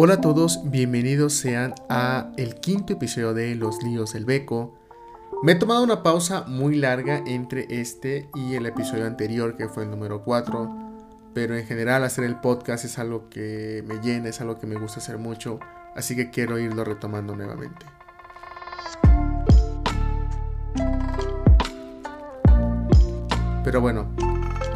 Hola a todos, bienvenidos sean a el quinto episodio de Los líos del beco. Me he tomado una pausa muy larga entre este y el episodio anterior que fue el número 4, pero en general hacer el podcast es algo que me llena, es algo que me gusta hacer mucho, así que quiero irlo retomando nuevamente. Pero bueno,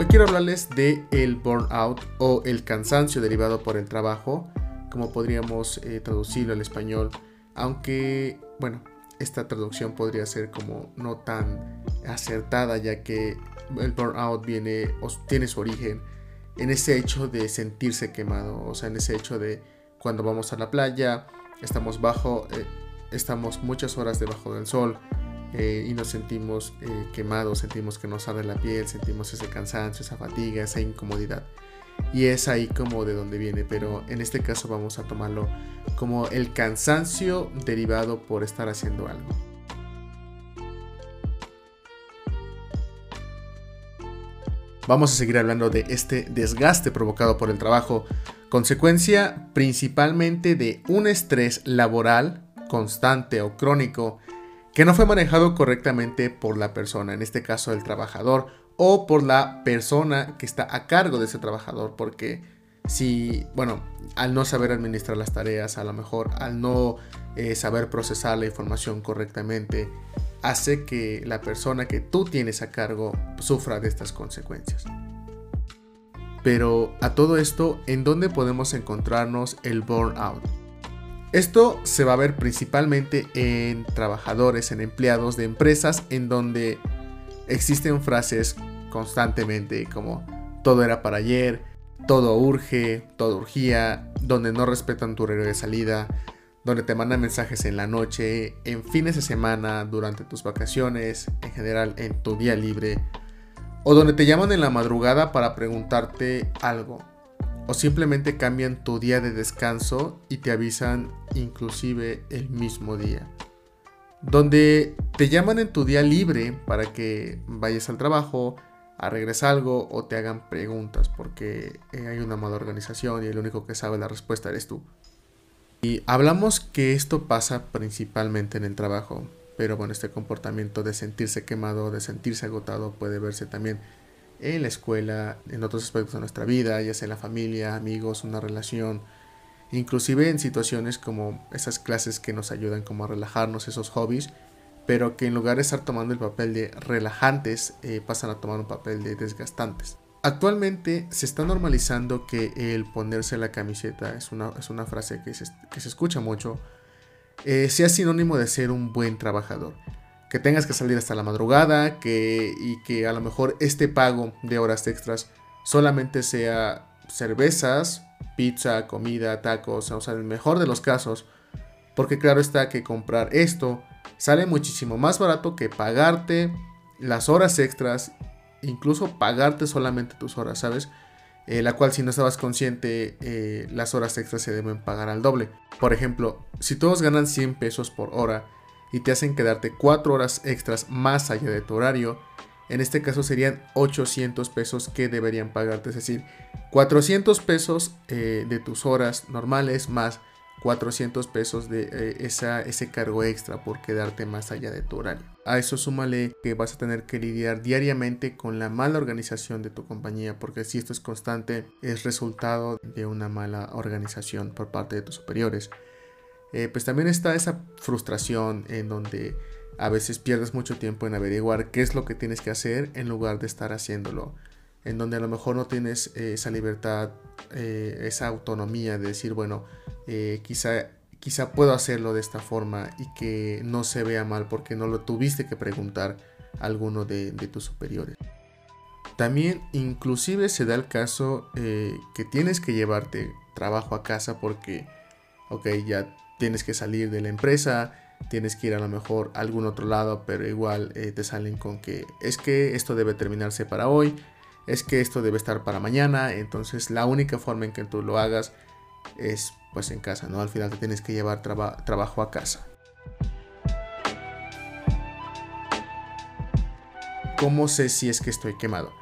hoy quiero hablarles de el burnout o el cansancio derivado por el trabajo como podríamos eh, traducirlo al español, aunque, bueno, esta traducción podría ser como no tan acertada, ya que el burnout viene o tiene su origen en ese hecho de sentirse quemado, o sea, en ese hecho de cuando vamos a la playa, estamos bajo, eh, estamos muchas horas debajo del sol eh, y nos sentimos quemados, sentimos que nos arde la piel, sentimos ese cansancio, esa fatiga, esa incomodidad y es ahí como de donde viene, pero en este caso vamos a tomarlo como el cansancio derivado por estar haciendo algo. Vamos a seguir hablando de este desgaste provocado por el trabajo, consecuencia principalmente de un estrés laboral constante o crónico que no fue manejado correctamente por la persona, en este caso el trabajador, o por la persona que está a cargo de ese trabajador, porque si, bueno, al no saber administrar las tareas, a lo mejor al no eh, saber procesar la información correctamente, hace que la persona que tú tienes a cargo sufra de estas consecuencias. Pero a todo esto, ¿en dónde podemos encontrarnos el burnout? Esto se va a ver principalmente en trabajadores, en empleados de empresas en donde existen frases constantemente como todo era para ayer, todo urge, todo urgía, donde no respetan tu horario de salida, donde te mandan mensajes en la noche, en fines de semana, durante tus vacaciones, en general en tu día libre, o donde te llaman en la madrugada para preguntarte algo, o simplemente cambian tu día de descanso y te avisan inclusive el mismo día donde te llaman en tu día libre para que vayas al trabajo, arregles algo o te hagan preguntas porque eh, hay una mala organización y el único que sabe la respuesta eres tú. Y hablamos que esto pasa principalmente en el trabajo, pero bueno, este comportamiento de sentirse quemado, de sentirse agotado puede verse también en la escuela, en otros aspectos de nuestra vida, ya sea en la familia, amigos, una relación, inclusive en situaciones como esas clases que nos ayudan como a relajarnos, esos hobbies, pero que en lugar de estar tomando el papel de relajantes, eh, pasan a tomar un papel de desgastantes. Actualmente se está normalizando que el ponerse la camiseta, es una, es una frase que se, que se escucha mucho, eh, sea sinónimo de ser un buen trabajador. Que tengas que salir hasta la madrugada que, y que a lo mejor este pago de horas extras solamente sea cervezas, pizza, comida, tacos, o sea, el mejor de los casos, porque claro está que comprar esto sale muchísimo más barato que pagarte las horas extras, incluso pagarte solamente tus horas, ¿sabes? Eh, la cual si no estabas consciente, eh, las horas extras se deben pagar al doble. Por ejemplo, si todos ganan 100 pesos por hora y te hacen quedarte 4 horas extras más allá de tu horario, en este caso serían 800 pesos que deberían pagarte, es decir, 400 pesos eh, de tus horas normales más 400 pesos de eh, esa, ese cargo extra por quedarte más allá de tu horario. A eso súmale que vas a tener que lidiar diariamente con la mala organización de tu compañía, porque si esto es constante, es resultado de una mala organización por parte de tus superiores. Eh, pues también está esa frustración en donde a veces pierdes mucho tiempo en averiguar qué es lo que tienes que hacer en lugar de estar haciéndolo. En donde a lo mejor no tienes eh, esa libertad, eh, esa autonomía de decir, bueno, eh, quizá, quizá puedo hacerlo de esta forma y que no se vea mal porque no lo tuviste que preguntar a alguno de, de tus superiores. También inclusive se da el caso que tienes que llevarte trabajo a casa porque, ok, ya tienes que salir de la empresa, tienes que ir a lo mejor a algún otro lado, pero igual eh, te salen con que es que esto debe terminarse para hoy, es que esto debe estar para mañana, entonces la única forma en que tú lo hagas es pues en casa, ¿no? Al final te tienes que llevar trabajo a casa. ¿Cómo sé si es que estoy quemado?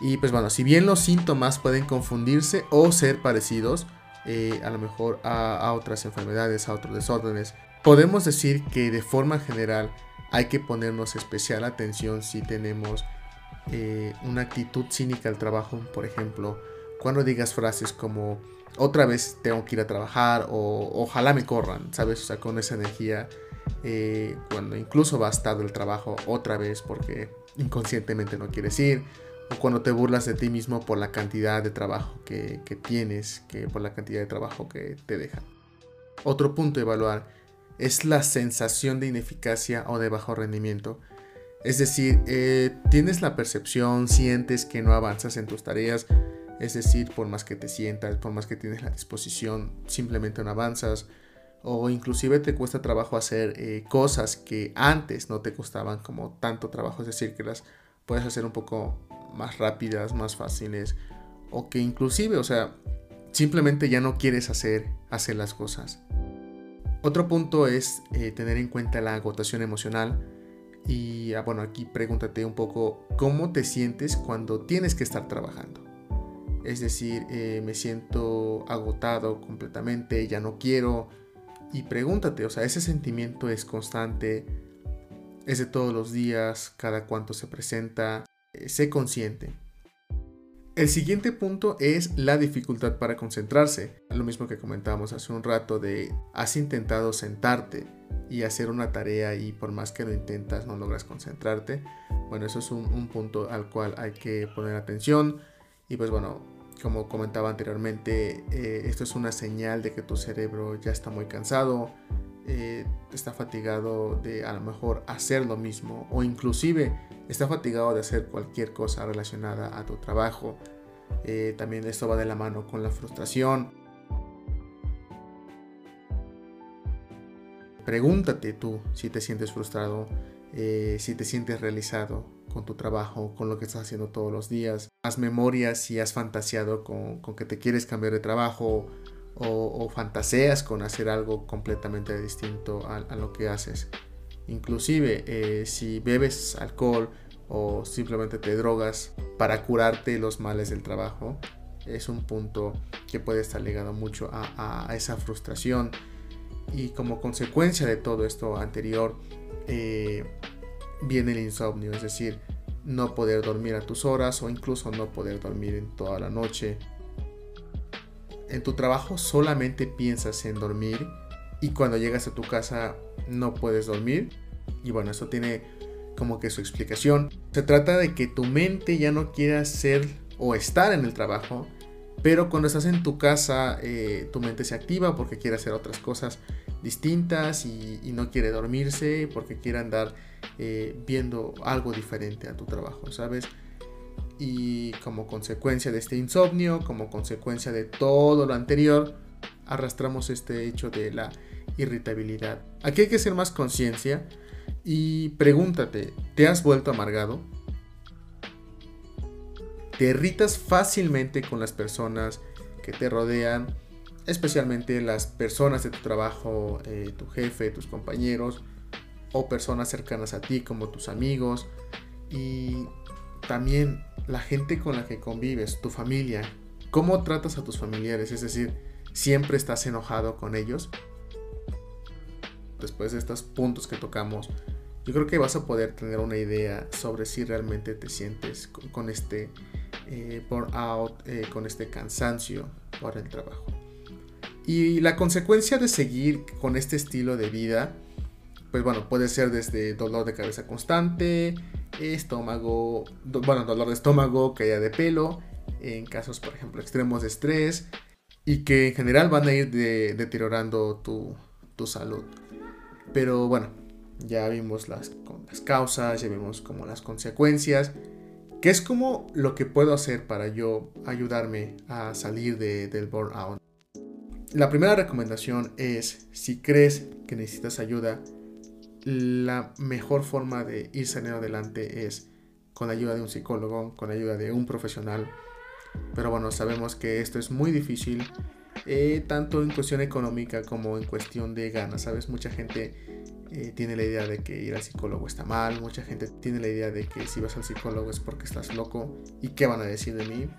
Y pues bueno, si bien los síntomas pueden confundirse o ser parecidos, eh, a lo mejor a, otras enfermedades, a otros desórdenes. Podemos decir que de forma general hay que ponernos especial atención si tenemos eh, una actitud cínica al trabajo, por ejemplo, cuando digas frases como otra vez tengo que ir a trabajar o ojalá me corran, ¿sabes? O sea, con esa energía, eh, cuando incluso va a el trabajo otra vez porque inconscientemente no quieres ir, o cuando te burlas de ti mismo por la cantidad de trabajo que, tienes, que por la cantidad de trabajo que te dejan. Otro punto a evaluar es la sensación de ineficacia o de bajo rendimiento. Es decir, eh, tienes la percepción, sientes que no avanzas en tus tareas, es decir, por más que te sientas, por más que tienes la disposición, simplemente no avanzas. O inclusive te cuesta trabajo hacer eh, cosas que antes no te costaban como tanto trabajo. Es decir, que las puedes hacer un poco más rápidas, más fáciles. O que inclusive, o sea, simplemente ya no quieres hacer, hacer las cosas. Otro punto es eh, tener en cuenta la agotación emocional. Y ah, bueno, aquí pregúntate un poco cómo te sientes cuando tienes que estar trabajando. Es decir, eh, me siento agotado completamente, ya no quiero. Y pregúntate, o sea, ese sentimiento es constante, es de todos los días, cada cuánto se presenta, eh, sé consciente. El siguiente punto es la dificultad para concentrarse. Lo mismo que comentábamos hace un rato de has intentado sentarte y hacer una tarea y por más que lo intentas no logras concentrarte. Bueno, eso es un punto al cual hay que poner atención. Y pues bueno, como comentaba anteriormente, eh, esto es una señal de que tu cerebro ya está muy cansado, eh, está fatigado de a lo mejor hacer lo mismo o inclusive está fatigado de hacer cualquier cosa relacionada a tu trabajo. Eh, también esto va de la mano con la frustración. Pregúntate tú si te sientes frustrado, si te sientes realizado, con tu trabajo, con lo que estás haciendo todos los días. Haz memorias si has fantaseado con, que te quieres cambiar de trabajo o, fantaseas con hacer algo completamente distinto a, lo que haces. Inclusive eh, si bebes alcohol o simplemente te drogas para curarte los males del trabajo, es un punto que puede estar ligado mucho a, esa frustración. Y como consecuencia de todo esto anterior, eh, viene el insomnio, es decir, no poder dormir a tus horas o incluso no poder dormir en toda la noche. En tu trabajo solamente piensas en dormir y cuando llegas a tu casa no puedes dormir. Y bueno, eso tiene como que su explicación. Se trata de que tu mente ya no quiera ser o estar en el trabajo, pero cuando estás en tu casa eh, tu mente se activa porque quiere hacer otras cosas distintas y, no quiere dormirse porque quiere andar eh, viendo algo diferente a tu trabajo, ¿sabes? Y como consecuencia de este insomnio, como consecuencia de todo lo anterior, arrastramos este hecho de la irritabilidad. Aquí hay que hacer más conciencia y pregúntate, ¿te has vuelto amargado? ¿Te irritas fácilmente con las personas que te rodean? especialmente las personas de tu trabajo, eh, tu jefe, tus compañeros o personas cercanas a ti como tus amigos y también la gente con la que convives, tu familia. ¿Cómo tratas a tus familiares? Es decir, ¿siempre estás enojado con ellos? Después de estos puntos que tocamos, yo creo que vas a poder tener una idea sobre si realmente te sientes con, este eh, burnout, eh, con este cansancio por el trabajo. Y la consecuencia de seguir con este estilo de vida, pues bueno, puede ser desde dolor de cabeza constante, estómago, bueno, dolor de estómago, caída de pelo, en casos, por ejemplo, extremos de estrés, y que en general van a ir deteriorando tu, salud. Pero bueno, ya vimos las, las causas, ya vimos como las consecuencias, que es como lo que puedo hacer para yo ayudarme a salir del burnout. La primera recomendación es, si crees que necesitas ayuda, la mejor forma de ir adelante es con la ayuda de un psicólogo, con la ayuda de un profesional. Pero bueno, sabemos que esto es muy difícil, eh, tanto en cuestión económica como en cuestión de ganas. Sabes, mucha gente eh, tiene la idea de que ir al psicólogo está mal, mucha gente tiene la idea de que si vas al psicólogo es porque estás loco y qué van a decir de mí.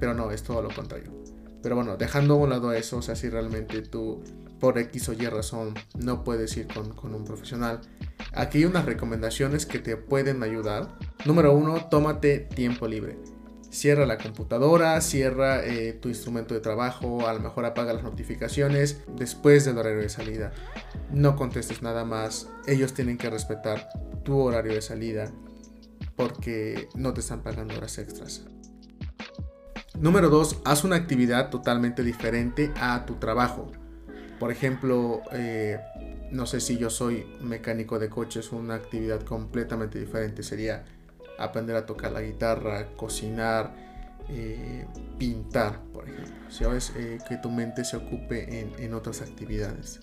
Pero no, es todo lo contrario Pero bueno, dejando a un lado eso, o sea, si realmente tú por X o Y razón no puedes ir con, con un profesional, aquí hay unas recomendaciones que te pueden ayudar. Número uno, tómate tiempo libre. Cierra la computadora, cierra eh, tu instrumento de trabajo, a lo mejor apaga las notificaciones después del horario de salida. No contestes nada más. Ellos tienen que respetar tu horario de salida porque no te están pagando horas extras. Número 2. Haz una actividad totalmente diferente a tu trabajo. Por ejemplo, eh, no sé si yo soy mecánico de coches, una actividad completamente diferente sería aprender a tocar la guitarra, cocinar, eh, pintar, por ejemplo. ¿Sabes? Eh, que tu mente se ocupe en, otras actividades.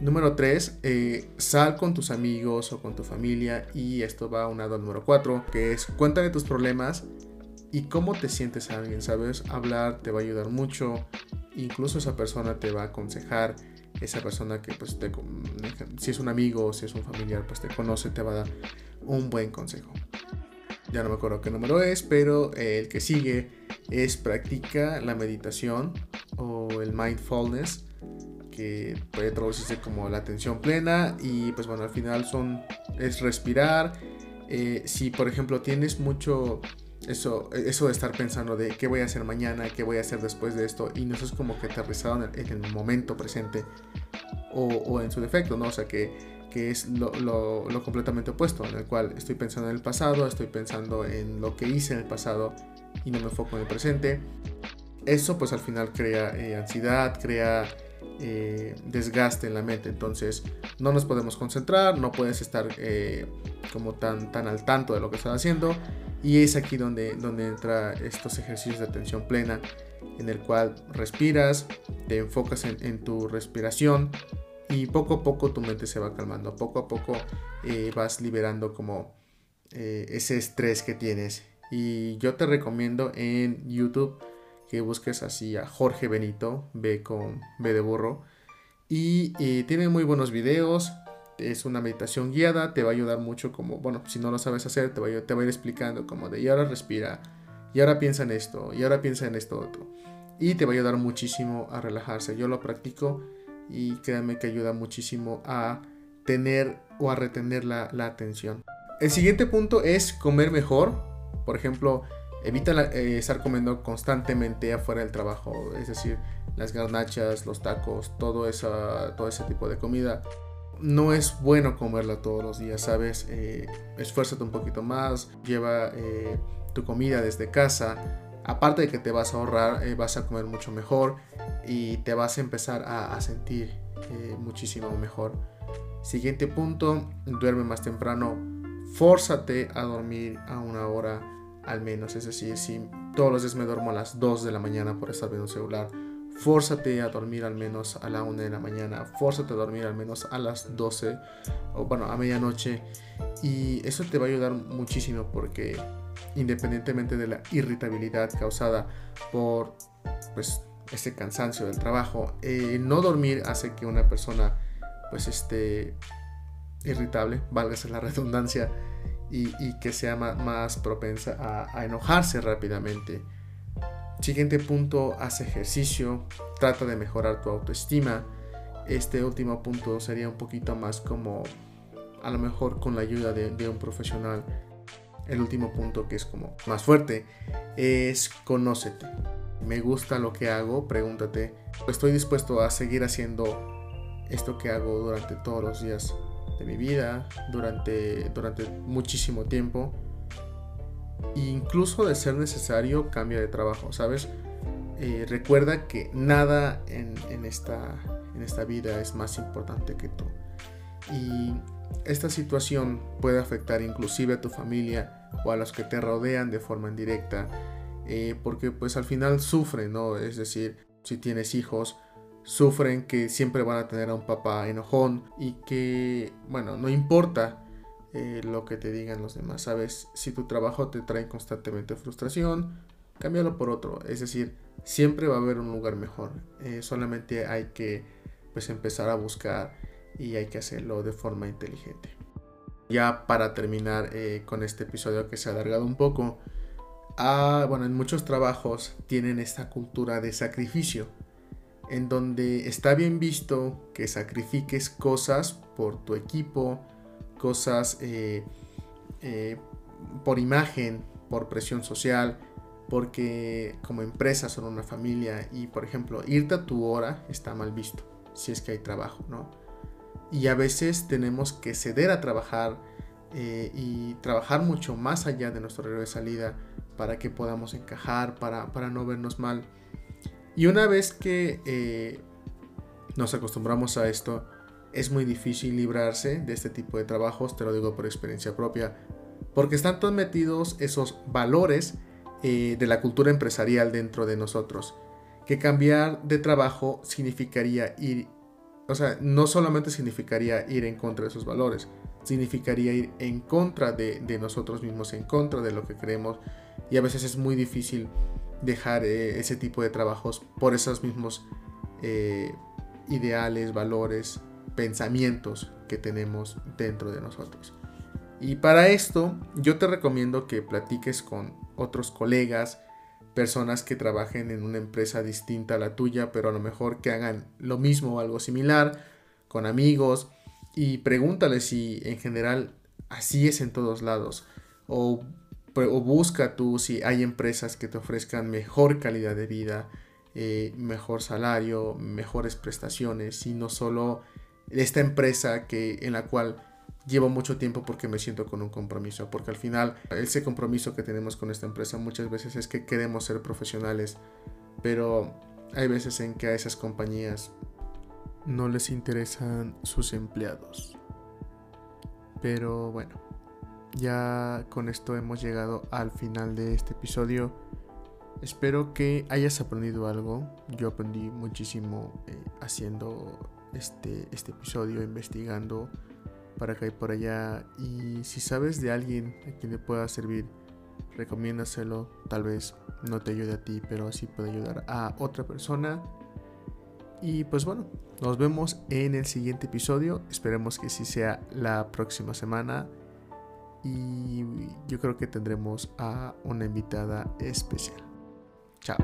Número 3, eh, sal con tus amigos o con tu familia y esto va unado al número 4, que es cuéntale tus problemas y cómo te sientes a alguien, ¿sabes? Hablar te va a ayudar mucho, incluso esa persona te va a aconsejar, esa persona que pues te, si es un amigo si es un familiar pues te conoce, te va a dar un buen consejo ya no me acuerdo qué número es, pero el que sigue es practica la meditación o el mindfulness, que puede traducirse como la atención plena y pues bueno, al final son, es respirar. Eh, si por ejemplo tienes mucho eso, eso de estar pensando de qué voy a hacer mañana, qué voy a hacer después de esto, y no es como que aterrizado en el, en el momento presente o, en su defecto, ¿no? O sea que que es lo, completamente opuesto, en el cual estoy pensando en el pasado, estoy pensando en lo que hice en el pasado y no me enfoco en el presente. Eso pues al final crea eh, ansiedad, crea eh, desgaste en la mente, entonces no nos podemos concentrar, no puedes estar eh, como tan, tan al tanto de lo que estás haciendo. Y es aquí donde, donde estos ejercicios de atención plena en el cual respiras, te enfocas en, tu respiración, y poco a poco tu mente se va calmando, poco a poco eh, vas liberando como ese estrés que tienes. Y yo te recomiendo en YouTube que busques así a Jorge Benito, B con B de burro. Y eh, tiene muy buenos videos, es una meditación guiada, te va a ayudar mucho como, bueno, si no lo sabes hacer, te va, a, ir explicando como de y ahora respira, y ahora piensa en esto, y ahora piensa en esto otro. Y te va a ayudar muchísimo a relajarse. Yo lo practico y créanme que ayuda muchísimo a tener o a retener la, atención. El siguiente punto es comer mejor. Por ejemplo, evita eh, estar comiendo constantemente afuera del trabajo, es decir, las garnachas, los tacos, todo, esa, todo ese tipo de comida. No es bueno comerla todos los días, ¿sabes? Eh, esfuérzate un poquito más, lleva eh, tu comida desde casa, aparte de que te vas a ahorrar, eh, vas a comer mucho mejor y te vas a empezar a, sentir muchísimo mejor. Siguiente punto, duerme más temprano. Fórzate a dormir a una hora al menos. Es decir, si todos los días me duermo a las 2 de la mañana por estar viendo el celular, fórzate a dormir al menos a la 1 de la mañana. Fórzate a dormir al menos a las 12 o bueno, a medianoche. Y eso te va a ayudar muchísimo porque independientemente de la irritabilidad causada por pues, este cansancio del trabajo, eh, no dormir hace que una persona pues esté irritable, válgase la redundancia, y, que sea más, propensa a, enojarse rápidamente. Siguiente punto, haz ejercicio, trata de mejorar tu autoestima. Este último punto sería un poquito más como a lo mejor con la ayuda de, de un profesional el último punto que es como más fuerte es conócete. Me gusta lo que hago, pregúntate, estoy dispuesto a seguir haciendo esto que hago durante todos los días de mi vida, durante, durante muchísimo tiempo. E incluso de ser necesario, cambia de trabajo, ¿sabes? Eh, recuerda que nada en, en, esta, en esta vida es más importante que tú. Y esta situación puede afectar inclusive a tu familia o a los que te rodean de forma indirecta, eh, porque pues al final sufren, ¿no? Es decir, si tienes hijos, sufren que siempre van a tener a un papá enojón y que, bueno, no importa eh, lo que te digan los demás, ¿sabes? Si tu trabajo te trae constantemente frustración, cámbialo por otro, es decir, siempre va a haber un lugar mejor, eh, solamente hay que pues empezar a buscar y hay que hacerlo de forma inteligente. Ya para terminar eh, con este episodio que se ha alargado un poco, ah, bueno, en muchos trabajos tienen esta cultura de sacrificio, en donde está bien visto que sacrifiques cosas por tu equipo, cosas eh, eh, por imagen, por presión social, porque como empresa son una familia y por ejemplo irte a tu hora está mal visto si es que hay trabajo, ¿no? Y a veces tenemos que ceder a trabajar eh, y trabajar mucho más allá de nuestro horario de salida para que podamos encajar, para, no vernos mal. Y una vez que eh, nos acostumbramos a esto, es muy difícil librarse de este tipo de trabajos, te lo digo por experiencia propia, porque están todos metidos esos valores eh, de la cultura empresarial dentro de nosotros, que cambiar de trabajo significaría ir, o sea, no solamente significaría ir en contra de esos valores, significaría ir en contra de, nosotros mismos, en contra de lo que creemos, y a veces es muy difícil dejar eh, ese tipo de trabajos por esos mismos eh, ideales, valores, pensamientos que tenemos dentro de nosotros. Y para esto yo te recomiendo que platiques con otros colegas, personas que trabajen en una empresa distinta a la tuya, pero a lo mejor que hagan lo mismo o algo similar, con amigos, y pregúntale si en general así es en todos lados. O, o busca tú si hay empresas que te ofrezcan mejor calidad de vida, eh, mejor salario, mejores prestaciones, y no solo esta empresa que, en la cual llevo mucho tiempo porque me siento con un compromiso, porque al final ese compromiso que tenemos con esta empresa muchas veces es que queremos ser profesionales, pero hay veces en que a esas compañías no les interesan sus empleados. Pero bueno, ya con esto hemos llegado al final de este episodio. Espero que hayas aprendido algo. Yo aprendí muchísimo eh, haciendo este, este episodio, investigando para acá y por allá. Y si sabes de alguien a quien le pueda servir, recomiéndaselo. Tal vez no te ayude a ti, pero así puede ayudar a otra persona. Y pues bueno, nos vemos en el siguiente episodio. Esperemos que sí sea la próxima semana. Y yo creo que tendremos a una invitada especial. Chao.